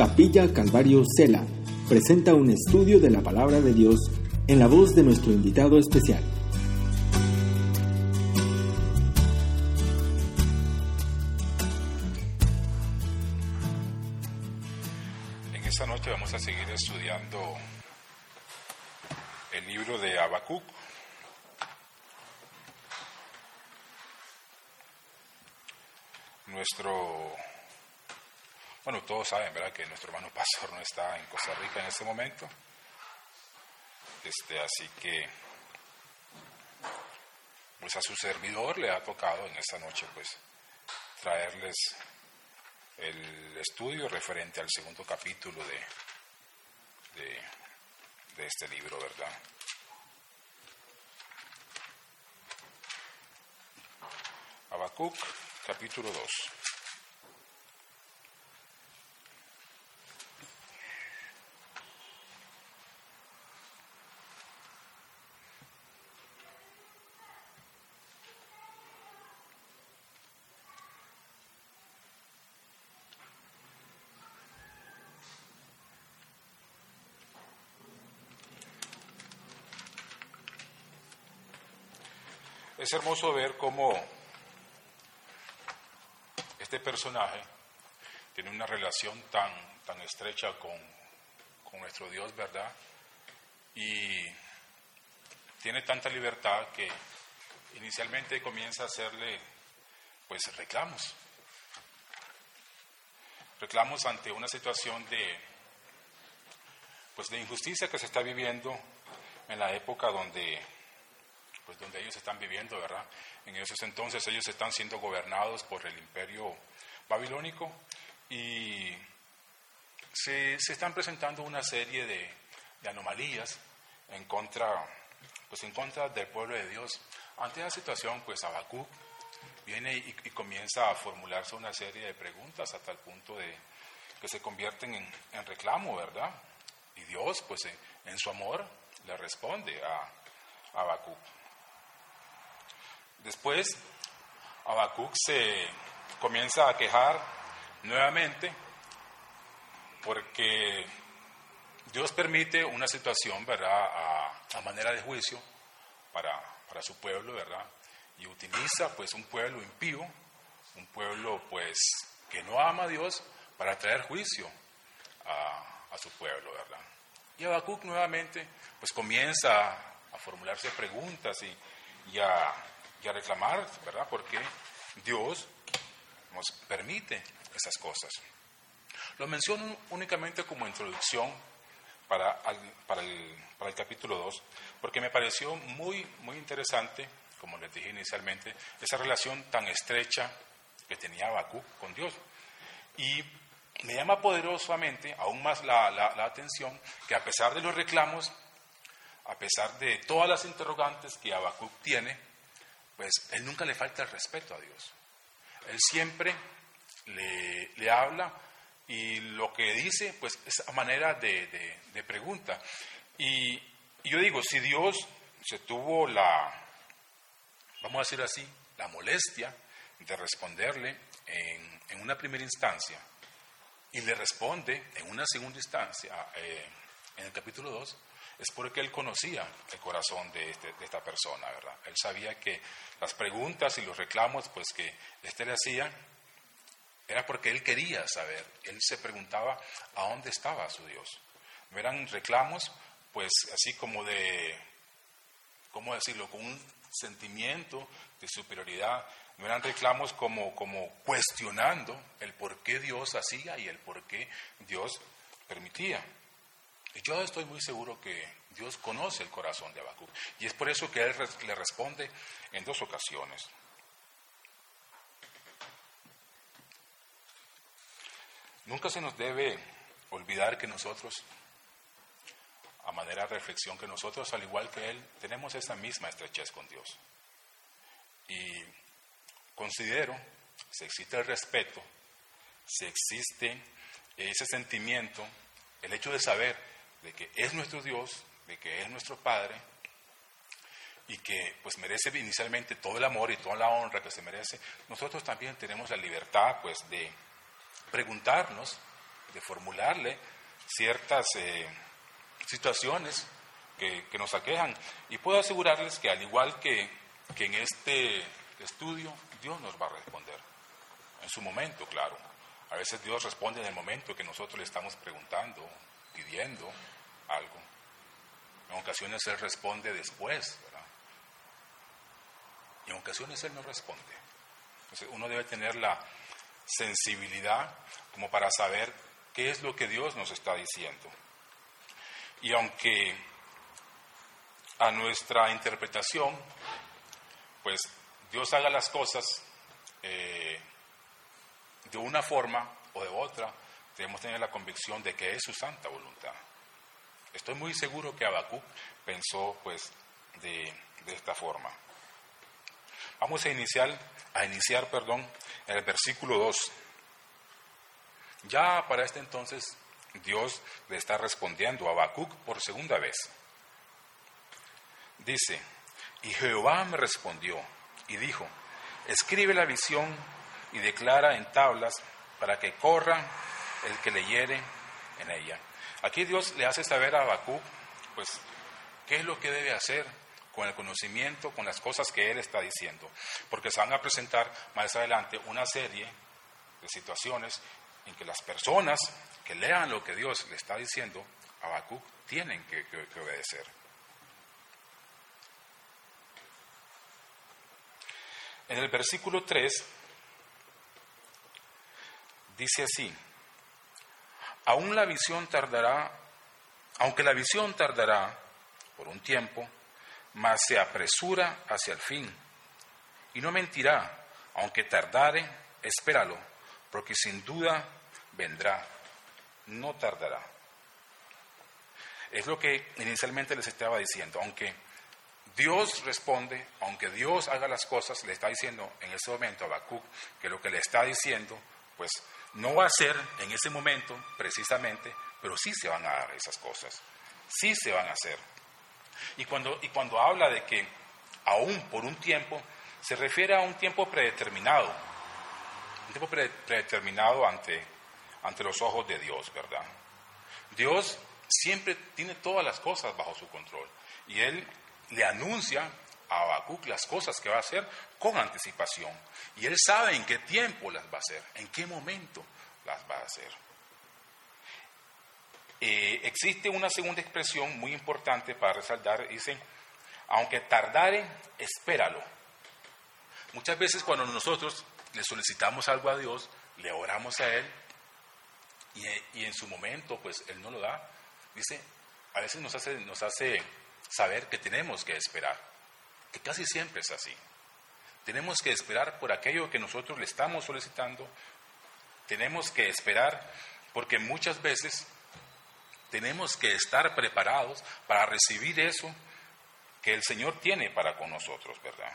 Capilla Calvario Cela presenta un estudio de la palabra de Dios en la voz de nuestro invitado especial. En esta noche vamos a seguir estudiando el libro de Habacuc. Nuestro, bueno, todos saben, ¿verdad?, que nuestro hermano pastor no está en Costa Rica en este momento. Este, así que, pues a su servidor le ha tocado en esta noche, pues, traerles el estudio referente al segundo capítulo de, de, de este libro, ¿verdad? Habacuc, capítulo 2. Es hermoso ver cómo este personaje tiene una relación tan, tan estrecha con, con nuestro Dios, ¿verdad? Y tiene tanta libertad que inicialmente comienza a hacerle pues reclamos. Reclamos ante una situación de pues de injusticia que se está viviendo en la época donde pues donde ellos están viviendo, ¿verdad? En esos entonces ellos están siendo gobernados por el imperio babilónico y se, se están presentando una serie de, de, anomalías en contra, pues en contra del pueblo de Dios. Ante esa situación, pues Habacuc viene y, y, comienza a formularse una serie de preguntas hasta el punto de que se convierten en, en reclamo, ¿verdad? Y Dios, pues en, en su amor, le responde a, a Habacuc. Después, Habacuc se comienza a quejar nuevamente porque Dios permite una situación, ¿verdad?, a, manera de juicio para, para, su pueblo, ¿verdad? Y utiliza, pues, un pueblo impío, un pueblo, pues, que no ama a Dios para traer juicio a, a su pueblo, ¿verdad? Y Habacuc nuevamente, pues, comienza a formularse preguntas y, y a y a reclamar, ¿verdad? Porque Dios nos permite esas cosas. Lo menciono únicamente como introducción para, para, el, para el capítulo 2, porque me pareció muy, muy interesante, como les dije inicialmente, esa relación tan estrecha que tenía Habacuc con Dios. Y me llama poderosamente aún más la, la, la atención que a pesar de los reclamos, a pesar de todas las interrogantes que Habacuc tiene, pues él nunca le falta el respeto a Dios. Él siempre le, le habla y lo que dice, pues es a manera de, de, pregunta. Y, y, yo digo, si Dios se tuvo la, vamos a decir así, la molestia de responderle en, en una primera instancia y le responde en una segunda instancia, eh, en el capítulo 2, es porque él conocía el corazón de, este, de, esta persona, ¿verdad? Él sabía que las preguntas y los reclamos pues, que éste le hacía era porque él quería saber. Él se preguntaba a dónde estaba su Dios. No eran reclamos, pues así como de, ¿cómo decirlo?, con un sentimiento de superioridad. No eran reclamos como, como cuestionando el por qué Dios hacía y el por qué Dios permitía. Yo estoy muy seguro que Dios conoce el corazón de Habacuc. Y es por eso que Él le responde en dos ocasiones. Nunca se nos debe olvidar que nosotros, a manera de reflexión, que nosotros, al igual que Él, tenemos esa misma estrechez con Dios. Y considero, si existe el respeto, si existe ese sentimiento, el hecho de saber de que es nuestro Dios, de que es nuestro Padre y que pues merece inicialmente todo el amor y toda la honra que se merece, nosotros también tenemos la libertad pues de preguntarnos de formularle ciertas eh, situaciones que, nos aquejan. Y puedo asegurarles que al igual que, que en este estudio, Dios nos va a responder. En su momento, claro. A veces Dios responde en el momento que nosotros le estamos preguntando, pidiendo algo. En ocasiones Él responde después. Y en ocasiones Él no responde. Entonces uno debe tener la sensibilidad como para saber qué es lo que Dios nos está diciendo. Y aunque a nuestra interpretación, pues Dios haga las cosas eh, de una forma o de otra, debemos tener la convicción de que es su santa voluntad. Estoy muy seguro que Habacuc pensó pues de, esta forma. Vamos a iniciar, a iniciar perdón, en el versículo 2. Ya para este entonces Dios le está respondiendo a Habacuc por segunda vez. Dice, y Jehová me respondió y dijo, escribe la visión y declara en tablas para que corra el que leyere en ella. Aquí Dios le hace saber a Habacuc, pues, qué es lo que debe hacer con el conocimiento, con las cosas que él está diciendo. Porque se van a presentar más adelante una serie de situaciones en que las personas que lean lo que Dios le está diciendo a Habacuc tienen que, que obedecer. En el versículo 3 Dice así, aún la visión tardará, aunque la visión tardará por un tiempo, mas se apresura hacia el fin. Y no mentirá, aunque tardare, espéralo, porque sin duda vendrá, no tardará. Es lo que inicialmente les estaba diciendo, aunque Dios responde, aunque Dios haga las cosas, le está diciendo en ese momento a Habacuc que lo que le está diciendo, pues no va a ser en ese momento precisamente, pero sí se van a dar esas cosas. Sí se van a hacer. Y cuando, y cuando habla de que aún por un tiempo, se refiere a un tiempo predeterminado. Un tiempo predeterminado ante, ante los ojos de Dios, ¿verdad? Dios siempre tiene todas las cosas bajo su control. Y Él le anuncia a las cosas que va a hacer con anticipación. Y él sabe en qué tiempo las va a hacer, en qué momento las va a hacer. Eh, existe una segunda expresión muy importante para resaltar, dice, aunque tardare, espéralo. Muchas veces cuando nosotros le solicitamos algo a Dios, le oramos a Él y, y en su momento pues Él no lo da, dice, a veces nos hace, nos hace saber que tenemos que esperar que casi siempre es así. Tenemos que esperar por aquello que nosotros le estamos solicitando, tenemos que esperar porque muchas veces tenemos que estar preparados para recibir eso que el Señor tiene para con nosotros, ¿verdad?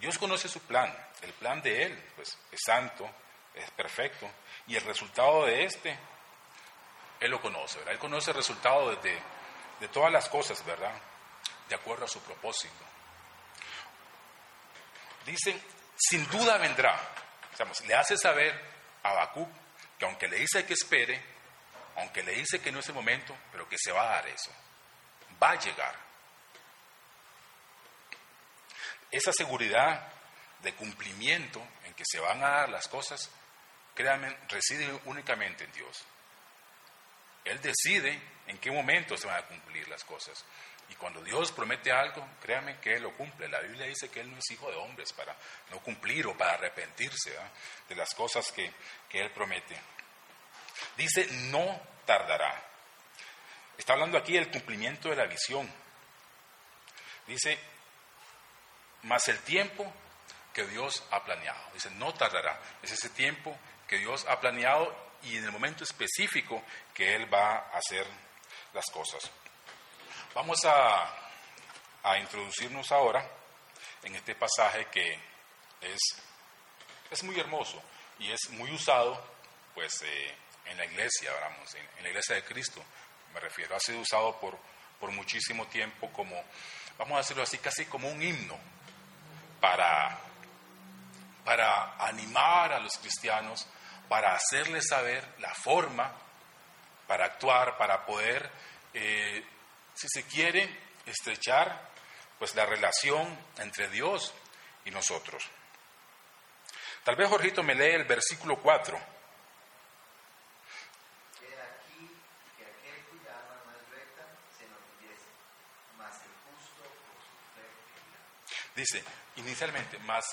Dios conoce su plan, el plan de Él, pues es santo, es perfecto, y el resultado de este, Él lo conoce, ¿verdad? Él conoce el resultado de, de todas las cosas, ¿verdad? De acuerdo a su propósito. Dice, sin duda vendrá. le hace saber a Bakú que aunque le dice que espere, aunque le dice que no es el momento, pero que se va a dar eso. Va a llegar. Esa seguridad de cumplimiento en que se van a dar las cosas, créanme, reside únicamente en Dios. Él decide en qué momento se van a cumplir las cosas. Y cuando Dios promete algo, créame que Él lo cumple. La Biblia dice que Él no es hijo de hombres para no cumplir o para arrepentirse de las cosas que, que Él promete. Dice, no tardará. Está hablando aquí del cumplimiento de la visión. Dice, más el tiempo que Dios ha planeado. Dice, no tardará. Es ese tiempo que Dios ha planeado y en el momento específico que Él va a hacer las cosas. Vamos a, introducirnos ahora en este pasaje que es, es muy hermoso y es muy usado pues, eh, en la iglesia, en, en, la iglesia de Cristo, me refiero, ha sido usado por, por muchísimo tiempo como, vamos a decirlo así, casi como un himno para, para animar a los cristianos, para hacerles saber la forma para actuar, para poder, eh, si se quiere, estrechar pues la relación entre Dios y nosotros. Tal vez Jorgito me lee el versículo 4. Dice, inicialmente, más,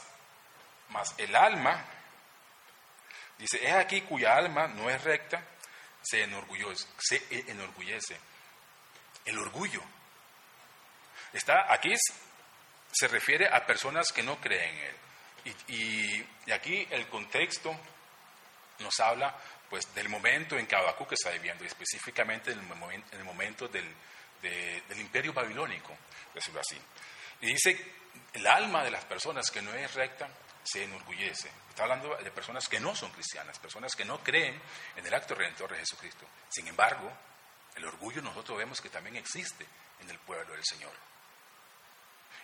más el alma, dice, es aquí cuya alma no es recta, se enorgullece, se enorgullece. El orgullo. Está, aquí se refiere a personas que no creen en Él. Y, aquí el contexto nos habla pues del momento en que Habacuc está viviendo, y específicamente en el, momento del, del imperio babilónico, decirlo así. Y dice, el alma de las personas que no es recta se enorgullece. Está hablando de personas que no son cristianas, personas que no creen en el acto redentor de Jesucristo. Sin embargo, el orgullo nosotros vemos que también existe en el pueblo del Señor.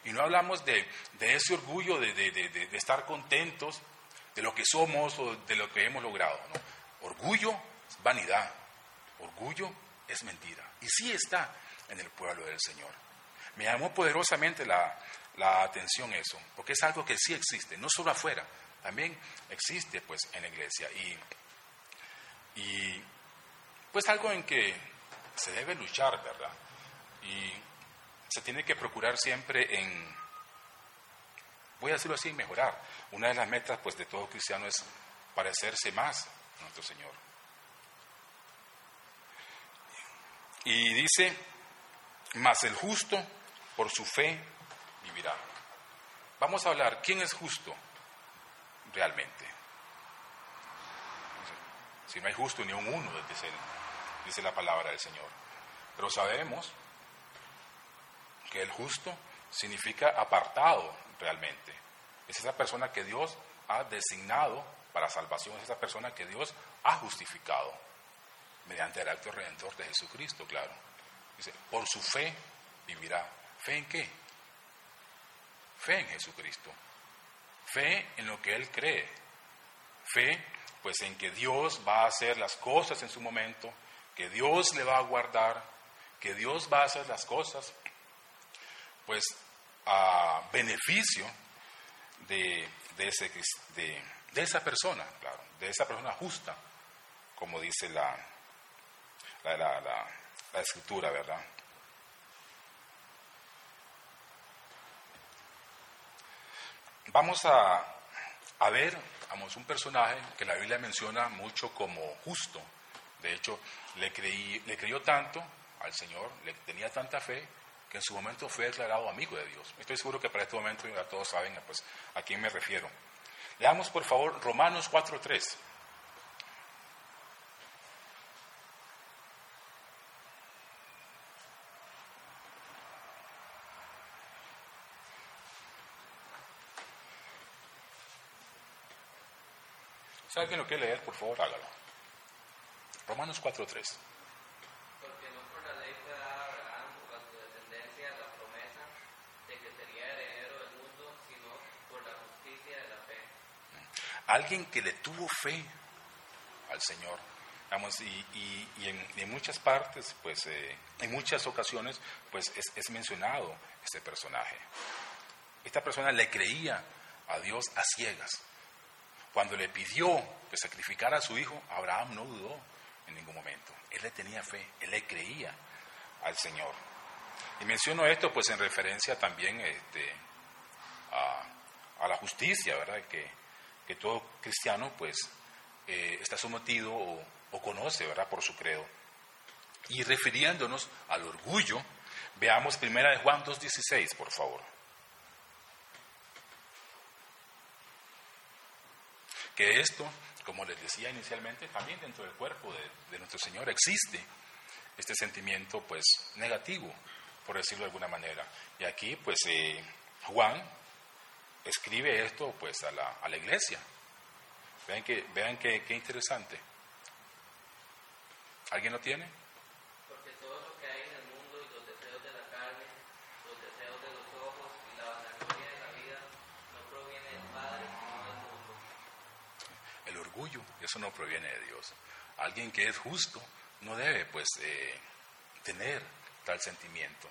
Y no hablamos de, ese orgullo de, estar contentos de lo que somos o de lo que hemos logrado. Orgullo es vanidad, orgullo es mentira. Y sí está en el pueblo del Señor. Me llamó poderosamente la, la atención eso, porque es algo que sí existe, no solo afuera, también existe pues en la iglesia. Y, y pues algo en que se debe luchar, ¿verdad? Y se tiene que procurar siempre en, voy a decirlo así, mejorar. Una de las metas pues de todo cristiano es parecerse más a nuestro Señor. Y dice, más el justo por su fe vivirá. Vamos a hablar, ¿quién es justo realmente? Si no hay justo ni un uno, dice, dice la palabra del Señor. Pero sabemos que el justo significa apartado realmente. Es esa persona que Dios ha designado para salvación, es esa persona que Dios ha justificado mediante el acto redentor de Jesucristo, claro. Dice, por su fe vivirá. ¿Fe en qué? Fe en Jesucristo. Fe en lo que Él cree. Fe, pues en que Dios va a hacer las cosas en su momento, que Dios le va a guardar, que Dios va a hacer las cosas, pues a beneficio de, de, de esa persona, claro, de esa persona justa, como dice la, la, la, la escritura, ¿verdad? Vamos a, ver vamos, un personaje que la Biblia menciona mucho como justo. De hecho, le, creí, le creyó tanto al Señor, le tenía tanta fe, que en su momento fue declarado amigo de Dios. Estoy seguro que para este momento ya todos saben pues, a quién me refiero. Leamos por favor Romanos 4.3. Si alguien lo quiere leer, por favor, hágalo. Romanos 4.3. Porque no por la ley fue dada a Abraham a su descendencia la promesa de que sería heredero del mundo, sino por la justicia de la fe. Alguien que le tuvo fe al Señor. Y, y, y en, en, muchas partes, pues, eh, en muchas ocasiones, pues es, es mencionado este personaje. Esta persona le creía a Dios a ciegas. Cuando le pidió que sacrificara a su hijo, Abraham no dudó en ningún momento. Él le tenía fe, él le creía al Señor. Y menciono esto pues en referencia también este, a, la justicia, ¿verdad? Que, todo cristiano pues eh, está sometido o, o conoce, ¿verdad? Por su credo. Y refiriéndonos al orgullo, veamos primera de Juan 2.16, por favor. que esto, como les decía inicialmente, también dentro del cuerpo de, nuestro Señor existe este sentimiento pues negativo, por decirlo de alguna manera. Y aquí pues eh, Juan escribe esto pues a la, a la iglesia. Vean que, vean qué interesante. ¿Alguien lo tiene? Orgullo, eso no proviene de Dios. Alguien que es justo no debe pues eh, tener tal sentimiento,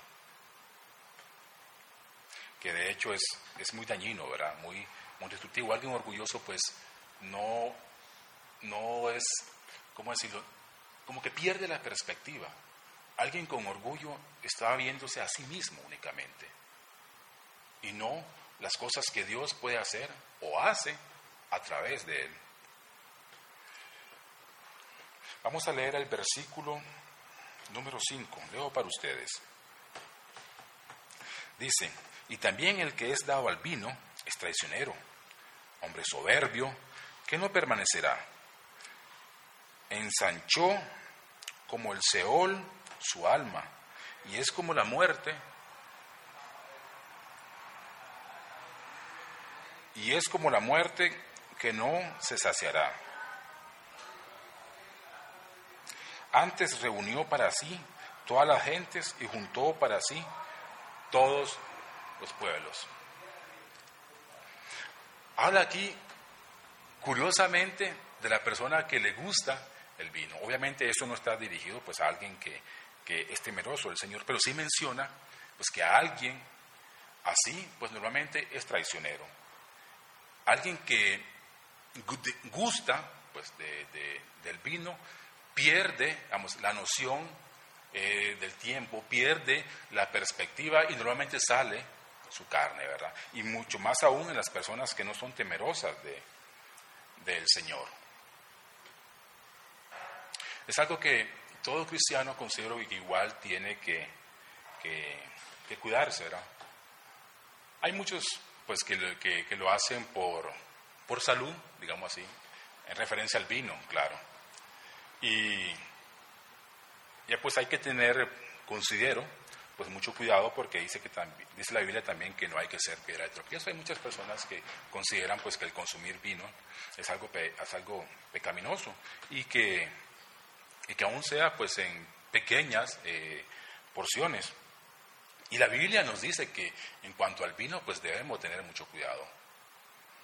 que de hecho es, es muy dañino, ¿verdad? Muy, muy destructivo. Alguien orgulloso pues no, no es, ¿cómo decirlo? Como que pierde la perspectiva. Alguien con orgullo está viéndose a sí mismo únicamente y no las cosas que Dios puede hacer o hace a través de él. Vamos a leer el versículo número 5, leo para ustedes. Dice, y también el que es dado al vino es traicionero, hombre soberbio, que no permanecerá. Ensanchó como el Seol su alma, y es como la muerte, y es como la muerte que no se saciará. Antes reunió para sí todas las gentes y juntó para sí todos los pueblos. Habla aquí, curiosamente, de la persona que le gusta el vino. Obviamente eso no está dirigido pues a alguien que, es temeroso del Señor, pero sí menciona pues que a alguien así pues normalmente es traicionero. Alguien que gusta pues del vino pierde la noción eh, del tiempo, pierde la perspectiva y normalmente sale su carne, ¿verdad? Y mucho más aún en las personas que no son temerosas de, del Señor. Es algo que todo cristiano considero que igual tiene que, que, cuidarse, ¿verdad? Hay muchos pues que, que, que, lo hacen por, por salud, digamos así, en referencia al vino, claro. Y ya pues hay que tener, considero, pues mucho cuidado porque dice que también, dice la Biblia también que no hay que ser piedra de tropiezo. Hay muchas personas que consideran pues que el consumir vino es algo, es algo pecaminoso y que, y que aún sea pues en pequeñas eh, porciones. Y la Biblia nos dice que en cuanto al vino pues debemos tener mucho cuidado.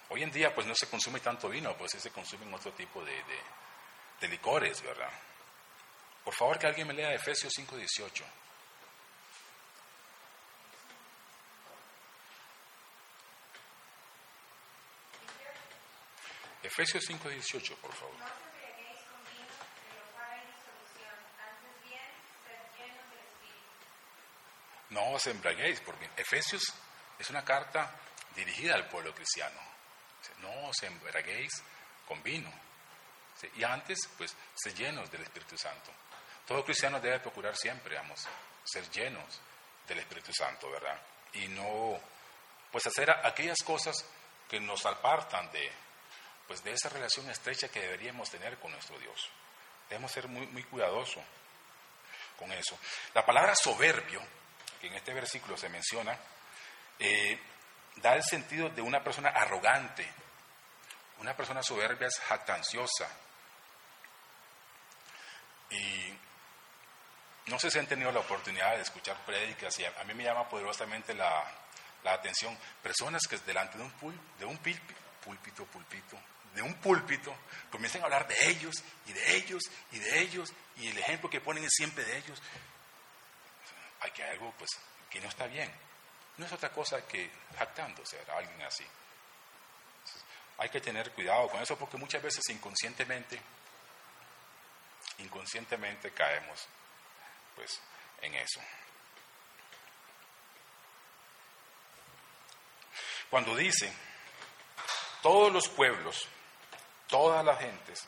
Hoy en día pues no se consume tanto vino, pues se consumen otro tipo de, de, de licores, ¿verdad? Por favor que alguien me lea Efesios 5:18. Efesios 5:18, por favor. No os embriaguéis con vino, lo hay disolución, antes bien, sed llenos del Espíritu. No os embriaguéis, porque Efesios es una carta dirigida al pueblo cristiano. No os embriaguéis con vino. Y antes, pues, ser llenos del Espíritu Santo. Todo cristiano debe procurar siempre, vamos, ser llenos del Espíritu Santo, ¿verdad? Y no, pues, hacer aquellas cosas que nos apartan de, pues, de esa relación estrecha que deberíamos tener con nuestro Dios. Debemos ser muy, muy cuidadosos con eso. La palabra soberbio, que en este versículo se menciona, eh, da el sentido de una persona arrogante. Una persona soberbia es jactanciosa. Y no sé si han tenido la oportunidad de escuchar prédicas y a, mí me llama poderosamente la, la atención personas que delante de un, pul- de un púlpito, púlpito, de un púlpito, comienzan a hablar de ellos y de ellos y de ellos y el ejemplo que ponen es siempre de ellos. Hay que algo pues que no está bien. No es otra cosa que jactándose a alguien así. Hay que tener cuidado con eso porque muchas veces inconscientemente, inconscientemente caemos pues en eso. Cuando dice, todos los pueblos, todas las gentes,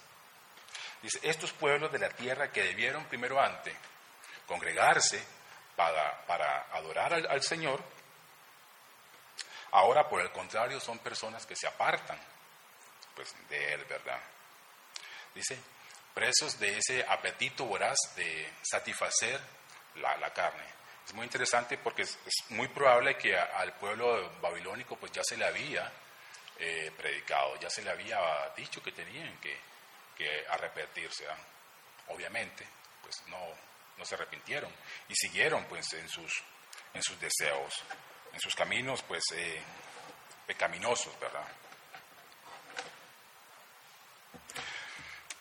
dice, estos pueblos de la tierra que debieron primero antes congregarse para, para adorar al, al Señor, ahora por el contrario son personas que se apartan pues, de Él, ¿verdad? Dice, presos de ese apetito voraz de satisfacer la, la carne. Es muy interesante porque es, muy probable que al pueblo babilónico pues ya se le había eh, predicado, ya se le había dicho que tenían que, que arrepentirse. Obviamente, pues no, no se arrepintieron y siguieron pues en sus, en sus deseos, en sus caminos pues eh, pecaminosos, ¿verdad?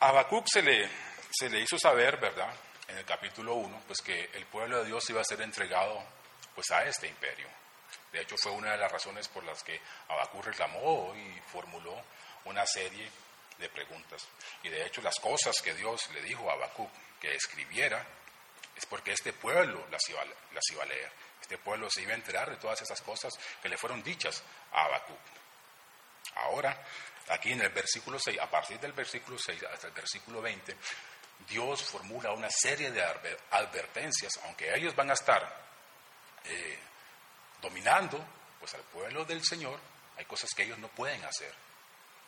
A Habacuc se le, se le hizo saber, ¿verdad? En el capítulo 1, pues que el pueblo de Dios iba a ser entregado pues a este imperio. De hecho, fue una de las razones por las que Habacuc reclamó y formuló una serie de preguntas. Y de hecho, las cosas que Dios le dijo a Habacuc que escribiera es porque este pueblo las iba, las iba a leer. Este pueblo se iba a enterar de todas esas cosas que le fueron dichas a Habacuc. Ahora, aquí en el versículo 6, a partir del versículo 6 hasta el versículo 20, Dios formula una serie de advertencias, aunque ellos van a estar eh, dominando pues al pueblo del Señor, hay cosas que ellos no pueden hacer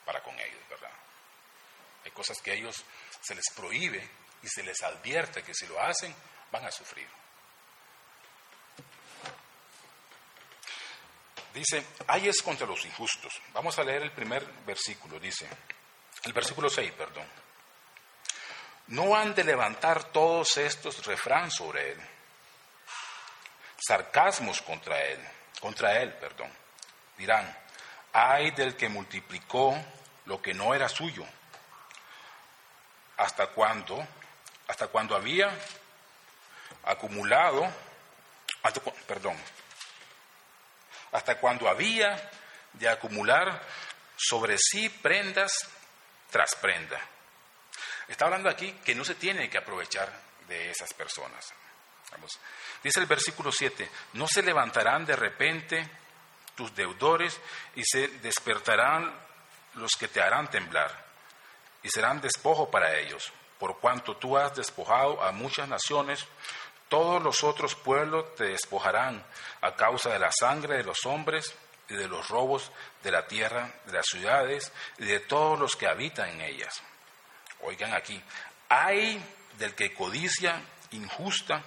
para con ellos, ¿verdad? Hay cosas que ellos se les prohíbe y se les advierte que si lo hacen van a sufrir. Dice, hay es contra los injustos. Vamos a leer el primer versículo, dice, el versículo 6, perdón. No han de levantar todos estos refrán sobre él, sarcasmos contra él, contra él, perdón. Dirán, hay del que multiplicó lo que no era suyo. ¿Hasta cuándo? Hasta cuando había acumulado, perdón, hasta cuando había de acumular sobre sí prendas tras prenda. Está hablando aquí que no se tiene que aprovechar de esas personas. Dice el versículo 7, no se levantarán de repente tus deudores y se despertarán los que te harán temblar y serán despojo para ellos, por cuanto tú has despojado a muchas naciones, todos los otros pueblos te despojarán a causa de la sangre de los hombres y de los robos de la tierra, de las ciudades y de todos los que habitan en ellas. Oigan aquí, hay del que codicia injusta,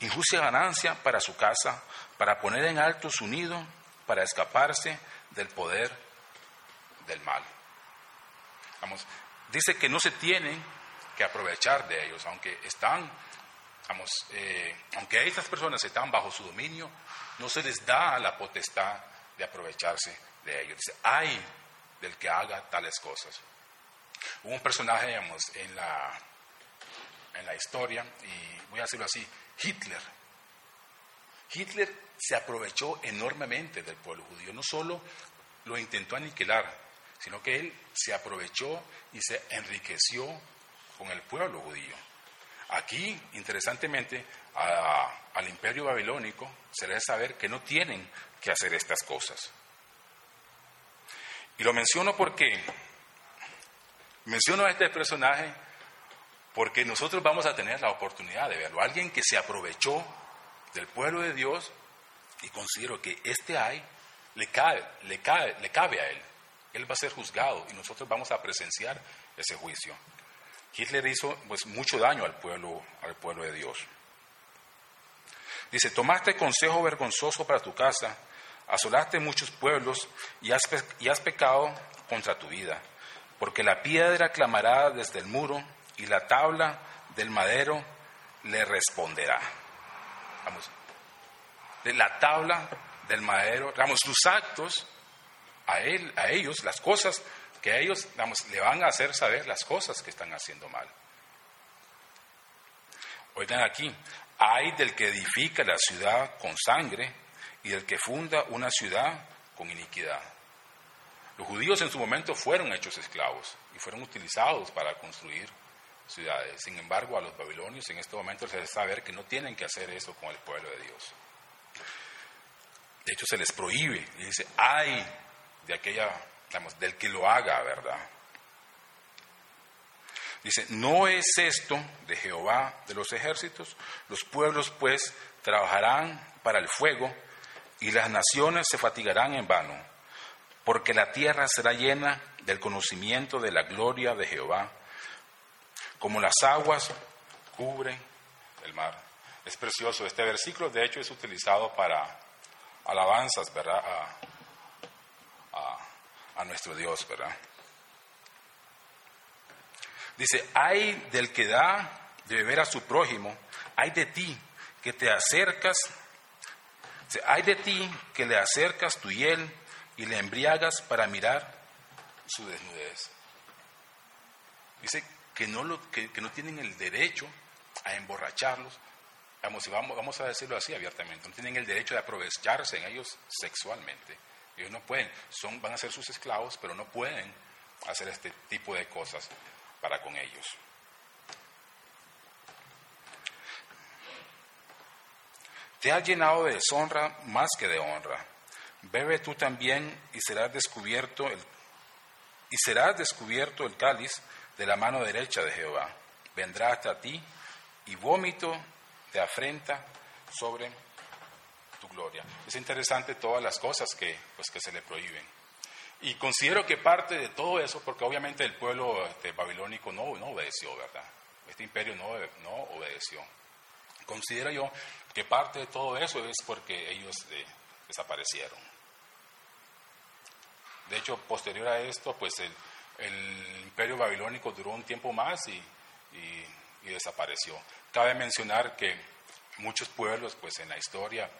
injusta ganancia para su casa, para poner en alto su nido, para escaparse del poder del mal. Vamos, dice que no se tienen que aprovechar de ellos, aunque están Vamos, eh, aunque estas personas están bajo su dominio, no se les da la potestad de aprovecharse de ellos. Dice, hay del que haga tales cosas. Hubo un personaje, en la, en la historia, y voy a decirlo así, Hitler. Hitler se aprovechó enormemente del pueblo judío. No solo lo intentó aniquilar, sino que él se aprovechó y se enriqueció con el pueblo judío. Aquí, interesantemente, al imperio babilónico se le debe saber que no tienen que hacer estas cosas. Y lo menciono porque, menciono a este personaje porque nosotros vamos a tener la oportunidad de verlo. Alguien que se aprovechó del pueblo de Dios y considero que este hay le cabe, le cabe, le cabe a él. Él va a ser juzgado y nosotros vamos a presenciar ese juicio. Hitler hizo pues, mucho daño al pueblo, al pueblo de Dios. Dice, tomaste consejo vergonzoso para tu casa, asolaste muchos pueblos y has, y has pecado contra tu vida, porque la piedra clamará desde el muro y la tabla del madero le responderá. Vamos, la tabla del madero, vamos, tus actos a, él, a ellos, las cosas que ellos le van a hacer saber las cosas que están haciendo mal. Oigan aquí, hay del que edifica la ciudad con sangre y del que funda una ciudad con iniquidad. Los judíos en su momento fueron hechos esclavos y fueron utilizados para construir ciudades. Sin embargo, a los babilonios en este momento se les saber que no tienen que hacer eso con el pueblo de Dios. De hecho, se les prohíbe y dice, hay de aquella del que lo haga, ¿verdad? Dice, ¿no es esto de Jehová de los ejércitos? Los pueblos pues trabajarán para el fuego y las naciones se fatigarán en vano, porque la tierra será llena del conocimiento de la gloria de Jehová, como las aguas cubren el mar. Es precioso este versículo, de hecho es utilizado para alabanzas, ¿verdad? Nuestro Dios, ¿verdad? Dice, hay del que da de beber a su prójimo, hay de ti que te acercas, hay de ti que le acercas tu hiel y le embriagas para mirar su desnudez. Dice que no, lo, que, que no tienen el derecho a emborracharlos. Vamos, vamos a decirlo así abiertamente. No tienen el derecho de aprovecharse en ellos sexualmente. Ellos no pueden, son, van a ser sus esclavos, pero no pueden hacer este tipo de cosas para con ellos. Te has llenado de deshonra más que de honra. Bebe tú también y serás descubierto el, y serás descubierto el cáliz de la mano derecha de Jehová. Vendrá hasta ti y vómito de afrenta sobre gloria. Es interesante todas las cosas que, pues, que se le prohíben. Y considero que parte de todo eso, porque obviamente el pueblo este, babilónico no, obedeció, ¿verdad? Este imperio no, no obedeció. Considero yo que parte de todo eso es porque ellos eh, desaparecieron. De hecho, posterior a esto, pues el, el imperio babilónico duró un tiempo más y, y, y, desapareció. Cabe mencionar que muchos pueblos, pues en la historia,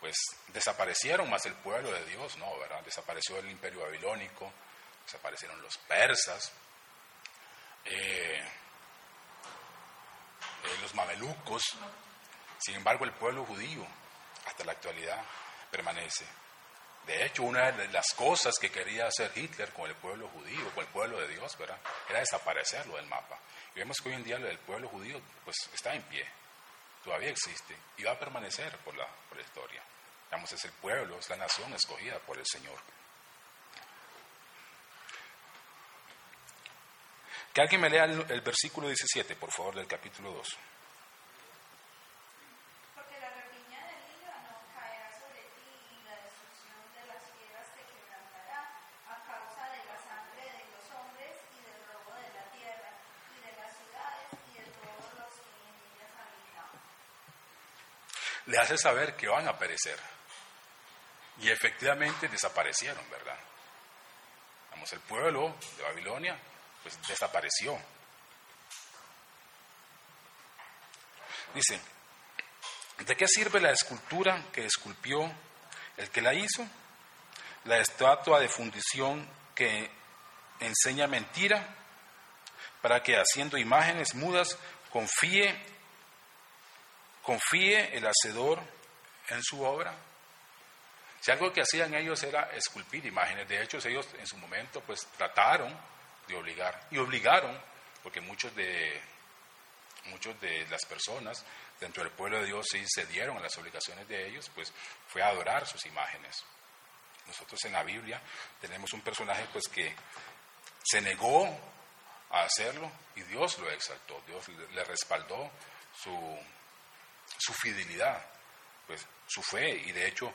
pues desaparecieron, más el pueblo de Dios, no, ¿verdad? Desapareció el imperio babilónico, desaparecieron los persas, eh, eh, los mamelucos, sin embargo, el pueblo judío hasta la actualidad permanece. De hecho, una de las cosas que quería hacer Hitler con el pueblo judío, con el pueblo de Dios, ¿verdad? era desaparecerlo del mapa. Y vemos que hoy en día el pueblo judío pues, está en pie, todavía existe y va a permanecer por la, por la historia. Digamos, es el pueblo, es la nación escogida por el Señor. Que alguien me lea el, el versículo 17, por favor, del capítulo 2. Porque la rapiña del Líbano caerá sobre ti y la destrucción de las fieras te quebrantará a causa de la sangre de los hombres y del robo de la tierra y de las ciudades y de todos los que en ellas habitan. Le hace saber que van a perecer. Y efectivamente desaparecieron, ¿verdad? Vamos, el pueblo de Babilonia, pues desapareció. Dice, ¿de qué sirve la escultura que esculpió el que la hizo? La estatua de fundición que enseña mentira para que haciendo imágenes mudas confíe confíe el hacedor en su obra. Si algo que hacían ellos era esculpir imágenes, de hecho ellos en su momento pues trataron de obligar y obligaron, porque muchos de muchos de las personas dentro del pueblo de Dios sí cedieron a las obligaciones de ellos, pues fue a adorar sus imágenes. Nosotros en la Biblia tenemos un personaje pues que se negó a hacerlo y Dios lo exaltó, Dios le respaldó su, su fidelidad, pues su fe y de hecho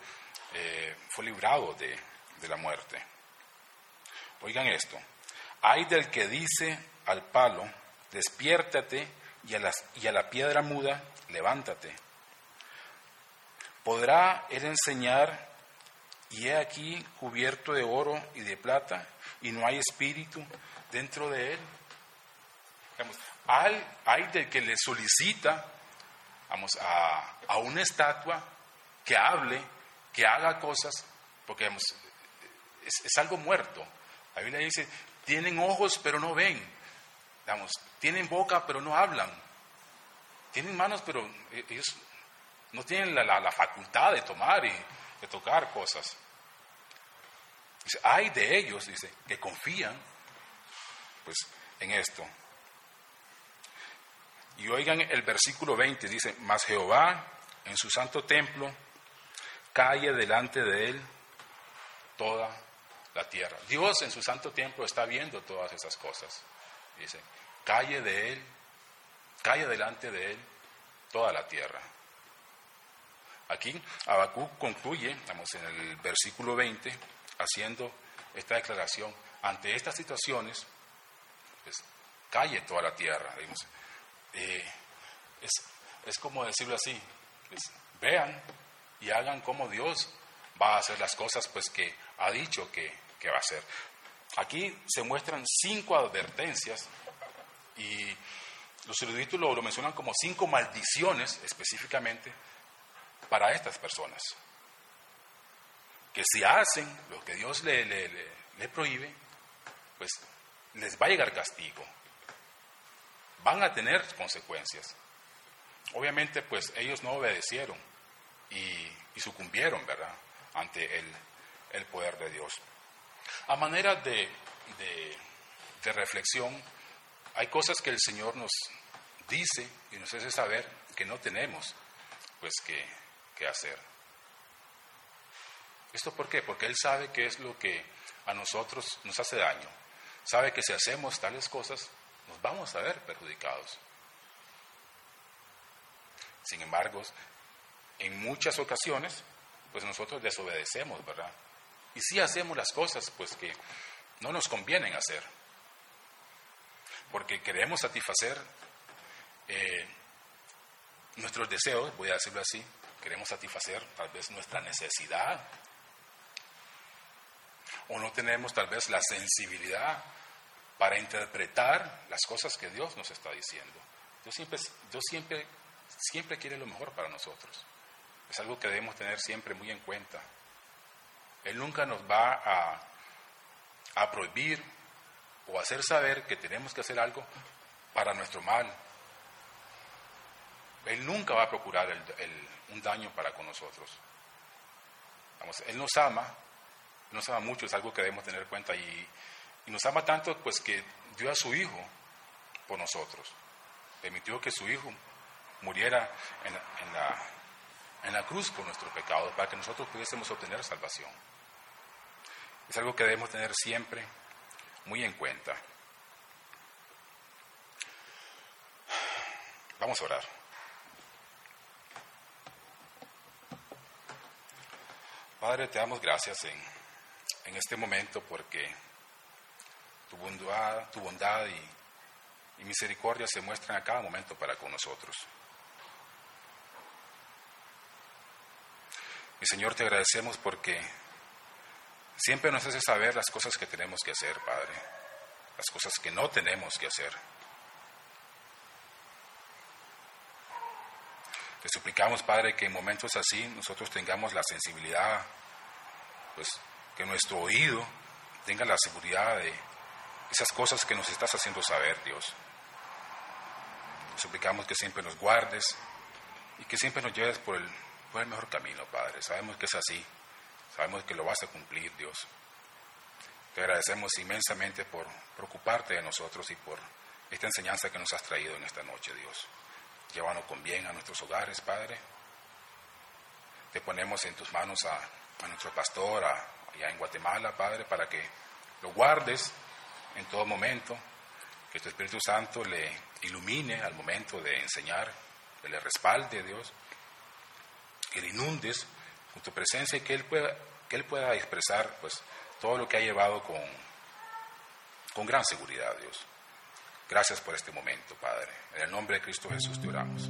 eh, fue librado de, de la muerte. Oigan esto, hay del que dice al palo, despiértate y a, las, y a la piedra muda, levántate. ¿Podrá él enseñar y he aquí cubierto de oro y de plata y no hay espíritu dentro de él? Digamos, hay, hay del que le solicita vamos, a, a una estatua que hable, que haga cosas, porque digamos, es, es algo muerto. La Biblia dice, tienen ojos pero no ven, digamos, tienen boca pero no hablan, tienen manos pero ellos no tienen la, la, la facultad de tomar y de tocar cosas. Dice, hay de ellos, dice, que confían pues en esto. Y oigan el versículo 20, dice, mas Jehová en su santo templo calle delante de él toda la tierra. Dios en su santo templo está viendo todas esas cosas. Dice, calle de él, calle delante de él toda la tierra. Aquí Habacuc concluye, estamos en el versículo 20, haciendo esta declaración. Ante estas situaciones, pues calle toda la tierra. Digamos. Eh, es, es, como decirlo así, vean y hagan como Dios va a hacer las cosas pues que ha dicho que, que va a hacer. Aquí se muestran cinco advertencias y los eruditos lo, lo mencionan como cinco maldiciones específicamente para estas personas. Que si hacen lo que Dios le, le, le, le, prohíbe, pues les va a llegar castigo. Van a tener consecuencias. Obviamente, pues ellos no obedecieron y, sucumbieron, ¿verdad?, ante el, el, poder de Dios. A manera de, de, de reflexión, hay cosas que el Señor nos dice y nos hace saber que no tenemos, pues, que, que hacer. ¿Esto por qué? Porque Él sabe qué es lo que a nosotros nos hace daño. Sabe que si hacemos tales cosas, nos vamos a ver perjudicados. Sin embargo, en muchas ocasiones, pues nosotros desobedecemos, ¿verdad? Y sí hacemos las cosas, pues que no nos convienen hacer. Porque queremos satisfacer eh, nuestros deseos, voy a decirlo así, queremos satisfacer tal vez nuestra necesidad. O no tenemos tal vez la sensibilidad para interpretar las cosas que Dios nos está diciendo. Dios siempre, Dios siempre, siempre quiere lo mejor para nosotros. Es algo que debemos tener siempre muy en cuenta. Él nunca nos va a, a prohibir o hacer saber que tenemos que hacer algo para nuestro mal. Él nunca va a procurar el, el, un daño para con nosotros. Vamos, él nos ama, nos ama mucho, es algo que debemos tener en cuenta y, y nos ama tanto pues que dio a su Hijo por nosotros. Permitió que su Hijo muriera en, la, en la cruz por nuestro pecado para que nosotros pudiésemos obtener salvación. Es algo que debemos tener siempre muy en cuenta. Vamos a orar. Padre, te damos gracias en, en este momento porque tu bondad, tu bondad y, y, misericordia se muestran a cada momento para con nosotros. Mi Señor, te agradecemos porque siempre nos hace saber las cosas que tenemos que hacer, Padre, las cosas que no tenemos que hacer. Te suplicamos, Padre, que en momentos así nosotros tengamos la sensibilidad, pues que nuestro oído tenga la seguridad de esas cosas que nos estás haciendo saber, Dios. Suplicamos que siempre nos guardes y que siempre nos lleves por el, por el mejor camino, Padre. Sabemos que es así, sabemos que lo vas a cumplir, Dios. Te agradecemos inmensamente por preocuparte de nosotros y por esta enseñanza que nos has traído en esta noche, Dios. Llévanos con bien a nuestros hogares, Padre. Te ponemos en tus manos a, a nuestro pastor a, allá en Guatemala, Padre, para que lo guardes en todo momento, que tu Espíritu Santo le ilumine al momento de enseñar, que le respalde, Dios, que le inundes con tu presencia y que Él pueda, que él pueda expresar pues, todo lo que ha llevado con, con gran seguridad, Dios. Gracias por este momento, Padre. En el nombre de Cristo Jesús te oramos.